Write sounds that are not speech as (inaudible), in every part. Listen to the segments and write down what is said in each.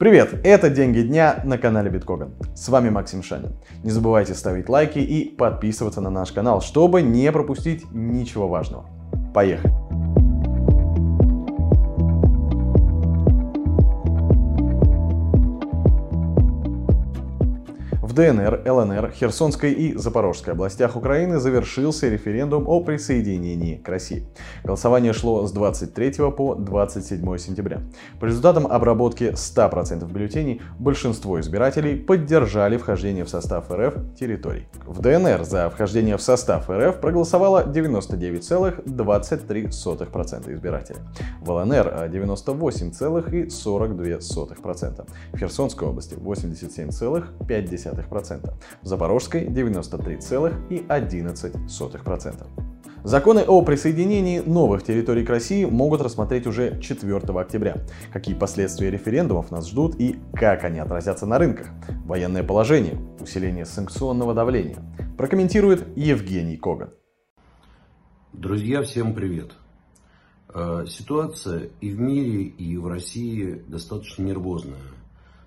Привет, это «Деньги дня» на канале Биткоган. С вами Максим Шанин. Не забывайте ставить лайки и подписываться на наш канал, чтобы не пропустить ничего важного. Поехали! В ДНР, ЛНР, Херсонской и Запорожской областях Украины завершился референдум о присоединении к России. Голосование шло с 23 по 27 сентября. По результатам обработки 100% бюллетеней большинство избирателей поддержали вхождение в состав РФ территорий. В ДНР за вхождение в состав РФ проголосовало 99,23% избирателей. В ЛНР 98,42%. В Херсонской области 87,5%. 0,1%, в Запорожской 93,11%. Законы о присоединении новых территорий к России могут рассмотреть уже 4 октября. Какие последствия референдумов нас ждут и как они отразятся на рынках? Военное положение, усиление санкционного давления. Прокомментирует Евгений Коган. Друзья, всем привет. Э, ситуация и в мире, и в России достаточно нервозная.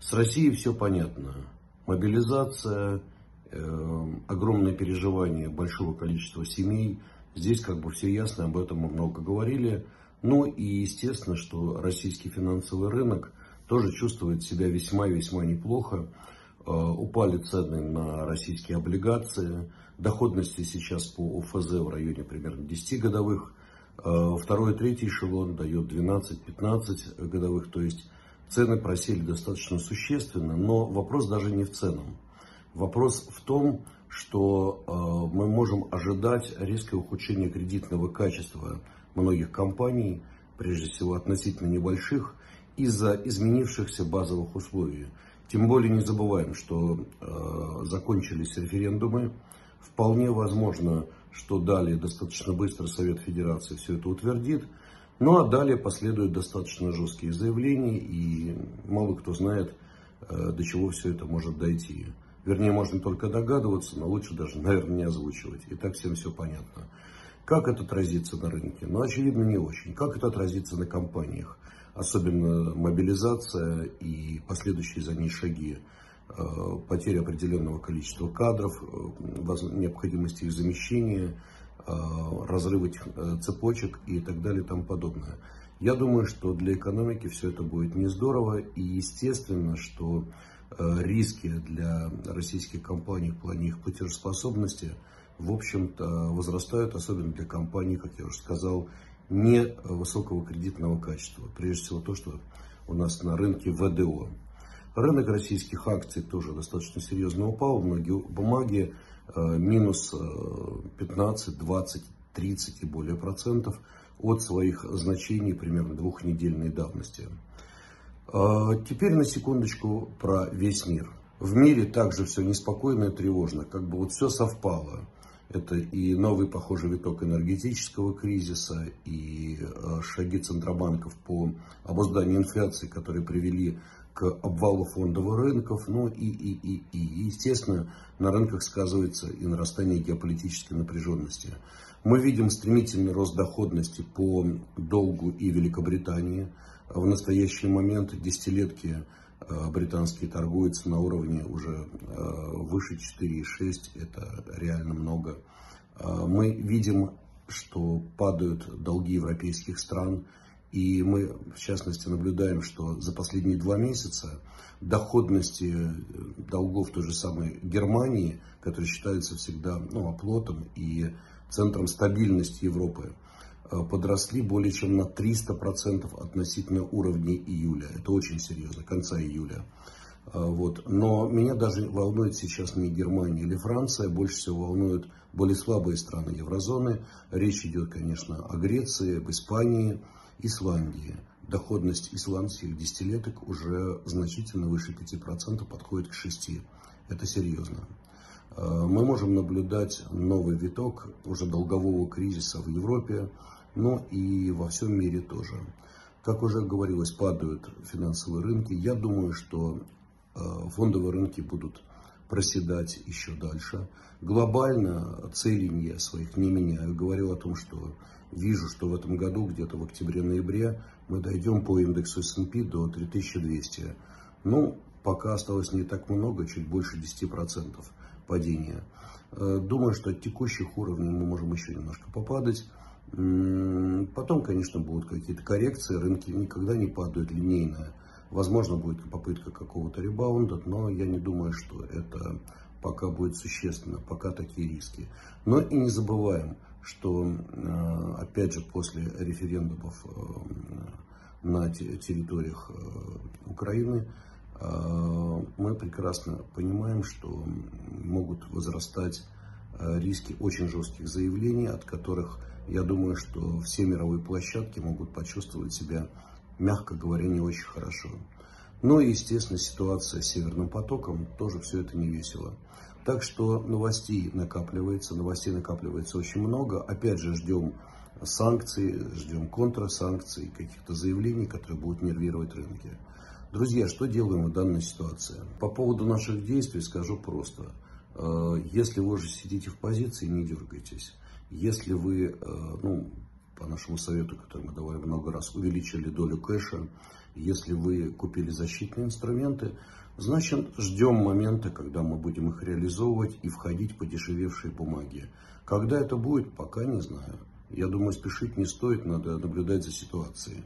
С Россией все понятно мобилизация, э, огромное переживание большого количества семей. Здесь как бы все ясно, об этом мы много говорили. Ну и естественно, что российский финансовый рынок тоже чувствует себя весьма-весьма неплохо. Э, упали цены на российские облигации. Доходности сейчас по ОФЗ в районе примерно 10 годовых. Э, второй третий эшелон дает 12-15 годовых. То есть Цены просели достаточно существенно, но вопрос даже не в ценах. Вопрос в том, что э, мы можем ожидать резкое ухудшение кредитного качества многих компаний, прежде всего относительно небольших, из-за изменившихся базовых условий. Тем более не забываем, что э, закончились референдумы. Вполне возможно, что далее достаточно быстро Совет Федерации все это утвердит. Ну а далее последуют достаточно жесткие заявления, и мало кто знает, э, до чего все это может дойти. Вернее, можно только догадываться, но лучше даже, наверное, не озвучивать. И так всем все понятно. Как это отразится на рынке? Ну, очевидно, не очень. Как это отразится на компаниях? Особенно мобилизация и последующие за ней шаги. Э, потеря определенного количества кадров, э, необходимости их замещения – Э, разрыв этих э, цепочек и так далее и тому подобное. Я думаю, что для экономики все это будет не здорово и естественно, что э, риски для российских компаний в плане их платежеспособности в общем-то возрастают, особенно для компаний, как я уже сказал, не высокого кредитного качества. Прежде всего то, что у нас на рынке ВДО. Рынок российских акций тоже достаточно серьезно упал. Многие бумаги минус 15, 20, 30 и более процентов от своих значений примерно двухнедельной давности. Э, теперь на секундочку про весь мир. В мире также все неспокойно и тревожно, как бы вот все совпало. Это и новый, похожий виток энергетического кризиса, и э, шаги центробанков по обузданию инфляции, которые привели к обвалу фондовых рынков, ну и, и, и, и, естественно, на рынках сказывается и нарастание геополитической напряженности. Мы видим стремительный рост доходности по долгу и Великобритании. В настоящий момент десятилетки э, британские торгуются на уровне уже э, выше 4,6, это реально много. Э, мы видим, что падают долги европейских стран, и мы, в частности, наблюдаем, что за последние два месяца доходности э, долгов той же самой Германии, которая считается всегда ну, оплотом и центром стабильности Европы, э, подросли более чем на 300% относительно уровня июля. Это очень серьезно, конца июля. Э, вот. Но меня даже волнует сейчас не Германия или Франция, больше всего волнуют более слабые страны еврозоны. Речь идет, конечно, о Греции, об Испании, Исландии. Доходность исландских десятилеток уже значительно выше 5%, подходит к 6%. Это серьезно. Э, мы можем наблюдать новый виток уже долгового кризиса в Европе, но и во всем мире тоже. Как уже говорилось, падают финансовые рынки. Я думаю, что э, фондовые рынки будут проседать еще дальше. Глобально целей я своих не меняю. Говорю о том, что вижу, что в этом году, где-то в октябре-ноябре, мы дойдем по индексу S&P до 3200. Ну, пока осталось не так много, чуть больше 10% падения. Э, думаю, что от текущих уровней мы можем еще немножко попадать. Потом, конечно, будут какие-то коррекции, рынки никогда не падают линейно. Возможно, будет попытка какого-то ребаунда, но я не думаю, что это пока будет существенно, пока такие риски. Но и не забываем, что, э, опять же, после референдумов э, на территориях э, Украины, мы прекрасно понимаем, что могут возрастать риски очень жестких заявлений, от которых, я думаю, что все мировые площадки могут почувствовать себя мягко говоря, не очень хорошо. И, естественно, ситуация с Северным потоком, тоже все это не весело. Так что новостей накапливается, новостей накапливается очень много. Опять же, ждем санкций, ждем контрсанкций, каких-то заявлений, которые будут нервировать рынки. Друзья, что делаем в данной ситуации? По поводу наших действий скажу просто. Э, если вы уже сидите в позиции, не дергайтесь. Если вы, э, ну, нашему совету, который мы давали много раз, увеличили долю кэша. Если вы купили защитные инструменты, значит ждем момента, когда мы будем их реализовывать и входить в подешевевшие бумаги. Когда это будет, пока не знаю. Я думаю, спешить не стоит, надо наблюдать за ситуацией.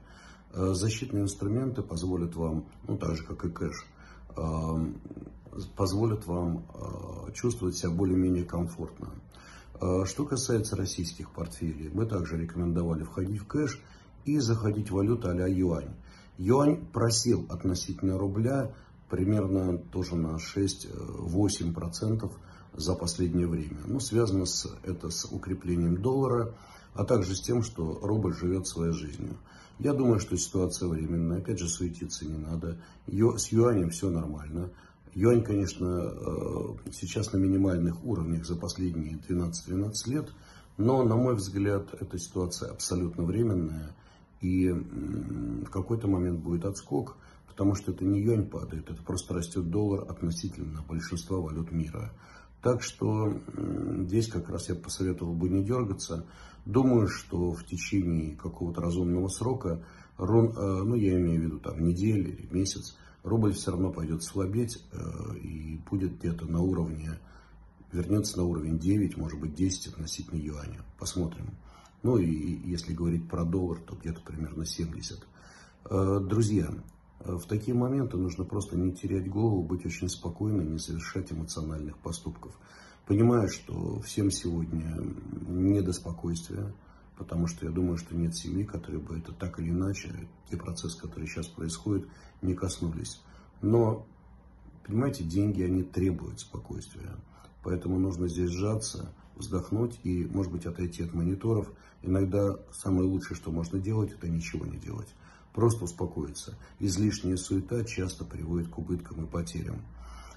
Э, защитные инструменты позволят вам, ну так же как и кэш, э, позволят вам э, чувствовать себя более-менее комфортно. А, что касается российских портфелей, мы также рекомендовали входить в кэш и заходить в валюту а юань. Юань просел относительно рубля примерно тоже на 6-8% за последнее время. Ну, связано с, это с укреплением доллара, а также с тем, что рубль живет своей жизнью. Я думаю, что ситуация временная. Опять же, суетиться не надо. С юанем все нормально. Юань, конечно, э, сейчас на минимальных уровнях за последние 12-13 лет, но, на мой взгляд, эта ситуация абсолютно временная, и в какой-то момент будет отскок, потому что это не юань падает, это просто растет доллар относительно большинства валют мира. Так что здесь как раз я посоветовал бы не дергаться. Думаю, что в течение какого-то разумного срока, э, ну я имею в виду там неделю или месяц, рубль все равно пойдет слабеть э, и будет где-то на уровне, вернется на уровень 9, может быть 10 относительно юаня. Посмотрим. Ну и если говорить про доллар, то где-то примерно 70. Э, друзья, э, в такие моменты нужно просто не терять голову, быть очень спокойным, не совершать эмоциональных поступков. Понимаю, что всем сегодня не до спокойствия, потому что я думаю, что нет семьи, которые бы это так или иначе, те процессы, которые сейчас происходят, не коснулись. Но, понимаете, деньги, они требуют спокойствия. Поэтому нужно здесь сжаться, вздохнуть и, может быть, отойти от мониторов. Иногда самое лучшее, что можно делать, это ничего не делать. Просто успокоиться. Излишняя суета часто приводит к убыткам и потерям.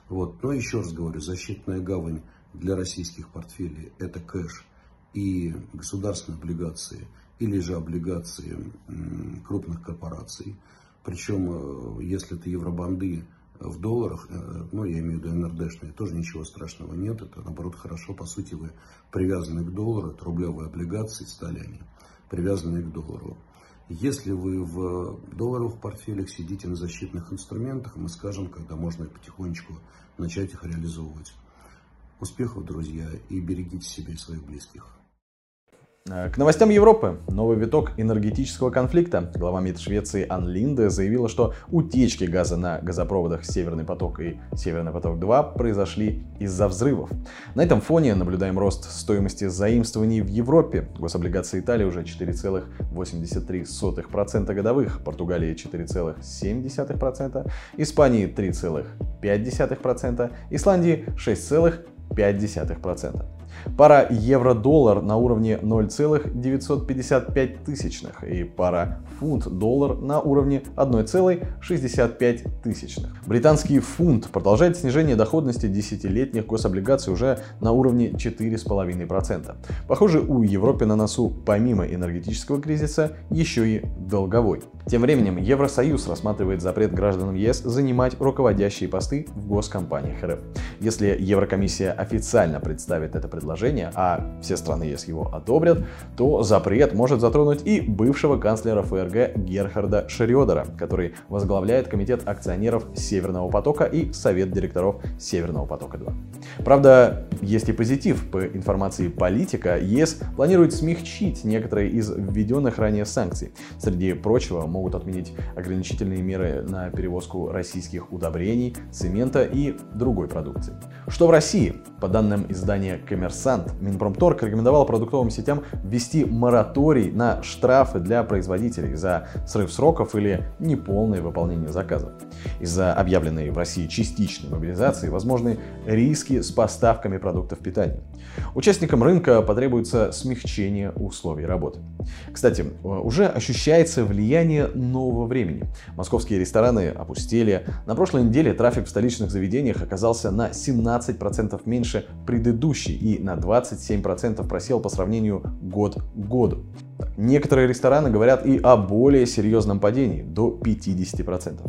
Вот. Но еще раз говорю, защитная гавань для российских портфелей – это кэш и государственные облигации, или же облигации крупных корпораций. Причем, э, если это евробанды в долларах, э, ну, я имею в виду НРДшные, тоже ничего страшного нет. Это, наоборот, хорошо. По сути, вы привязаны к доллару, это рублевые облигации стали они, привязанные к доллару. Если вы в долларовых портфелях сидите на защитных инструментах, мы скажем, когда можно потихонечку начать их реализовывать. Успехов, друзья, и берегите себя и своих близких. Э, к новостям Европы. Новый виток энергетического конфликта. Глава МИД Швеции Ан Линде заявила, что утечки газа на газопроводах Северный поток и Северный поток-2 произошли из-за взрывов. На этом фоне наблюдаем рост стоимости заимствований в Европе. Гособлигации Италии уже 4,83% годовых, Португалии 4,7%, Испании 3,5%, Исландии 6,5%. Пара евро-доллар на уровне 0,955 тысячных и пара фунт-доллар на уровне 1,65 тысячных. Британский фунт продолжает снижение доходности десятилетних гособлигаций уже на уровне 4,5%. Похоже, у Европы на носу помимо энергетического кризиса еще и долговой. Тем временем Евросоюз рассматривает запрет гражданам ЕС занимать руководящие посты в госкомпаниях РФ. Если Еврокомиссия официально представит это предложение, а все страны ЕС его одобрят, то запрет может затронуть и бывшего канцлера ФРГ Герхарда Шрёдера, который возглавляет комитет акционеров Северного потока и совет директоров Северного потока-2. Правда, есть и позитив. По информации политика, ЕС планирует смягчить некоторые из введенных ранее санкций. Среди прочего, могут отменить ограничительные меры на перевозку российских удобрений, цемента и другой продукции. Что в России? По данным издания «Коммерсант», Минпромторг рекомендовал продуктовым сетям ввести мораторий на штрафы для производителей за срыв сроков или неполное выполнение заказов. Из-за объявленной в России частичной мобилизации возможны риски с поставками продуктов питания. Участникам рынка потребуется смягчение условий работы. Кстати, уже ощущается влияние нового времени. Московские рестораны опустели. На прошлой неделе трафик в столичных заведениях оказался на 17% меньше предыдущей и на 27% просел по сравнению год к году. Некоторые рестораны говорят и о более серьезном падении, до 50%.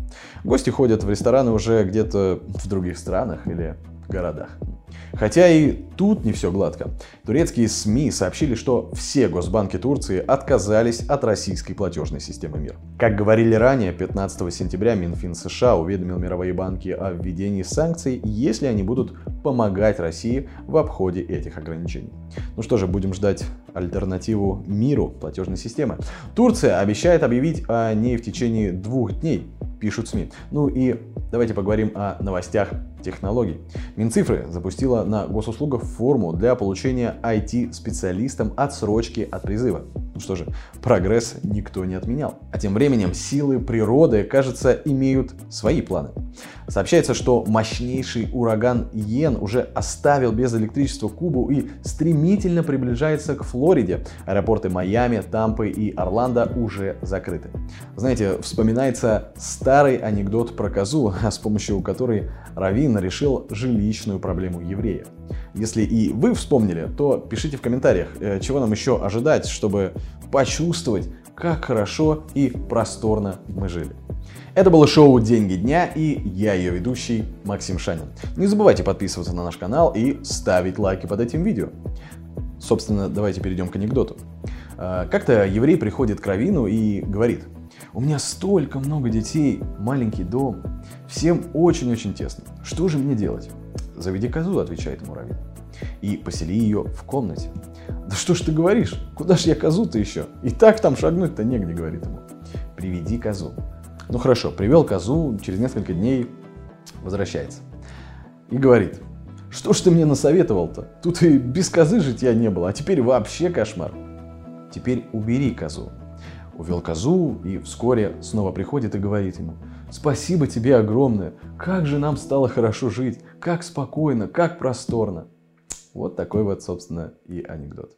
Гости ходят в рестораны уже где-то в других странах или городах. Хотя и тут не все гладко. Турецкие СМИ сообщили, что все госбанки Турции отказались от российской платежной системы МИР. Как говорили ранее, 15 сентября Минфин США уведомил мировые банки о введении санкций, если они будут помогать России в обходе этих ограничений. Ну что же, будем ждать альтернативу миру платежной системы. Турция обещает объявить о ней в течение двух дней, пишут СМИ. Ну и давайте поговорим о новостях технологий. Минцифры запустила на госуслугах форму для получения IT-специалистам отсрочки от призыва. Ну что же, прогресс никто не отменял. А тем временем силы природы, кажется, имеют свои планы. Сообщается, что мощнейший ураган Йен уже оставил без электричества Кубу и стремительно приближается к Флориде. Аэропорты Майами, Тампы и Орландо уже закрыты. Знаете, вспоминается старый анекдот про козу, (laughs) с помощью которой Равин решил жилищную проблему евреев. Если и вы вспомнили, то пишите в комментариях, э, чего нам еще ожидать, чтобы почувствовать, как хорошо и просторно мы жили. Это было шоу «Деньги дня» и я ее ведущий Максим Шанин. Не забывайте подписываться на наш канал и ставить лайки под этим видео. Собственно, давайте перейдем к анекдоту. Э, как-то еврей приходит к Равину и говорит, у меня столько много детей, маленький дом, всем очень-очень тесно. Что же мне делать? Заведи козу, отвечает ему Равин. И посели ее в комнате. Да что ж ты говоришь? Куда ж я козу-то еще? И так там шагнуть-то негде, говорит ему. Приведи козу. Ну хорошо, привел козу, через несколько дней возвращается. И говорит, что ж ты мне насоветовал-то? Тут и без козы житья не было, а теперь вообще кошмар. Теперь убери козу. Увел козу и вскоре снова приходит и говорит ему, спасибо тебе огромное, как же нам стало хорошо жить, как спокойно, как просторно. Вот такой вот, собственно, и анекдот.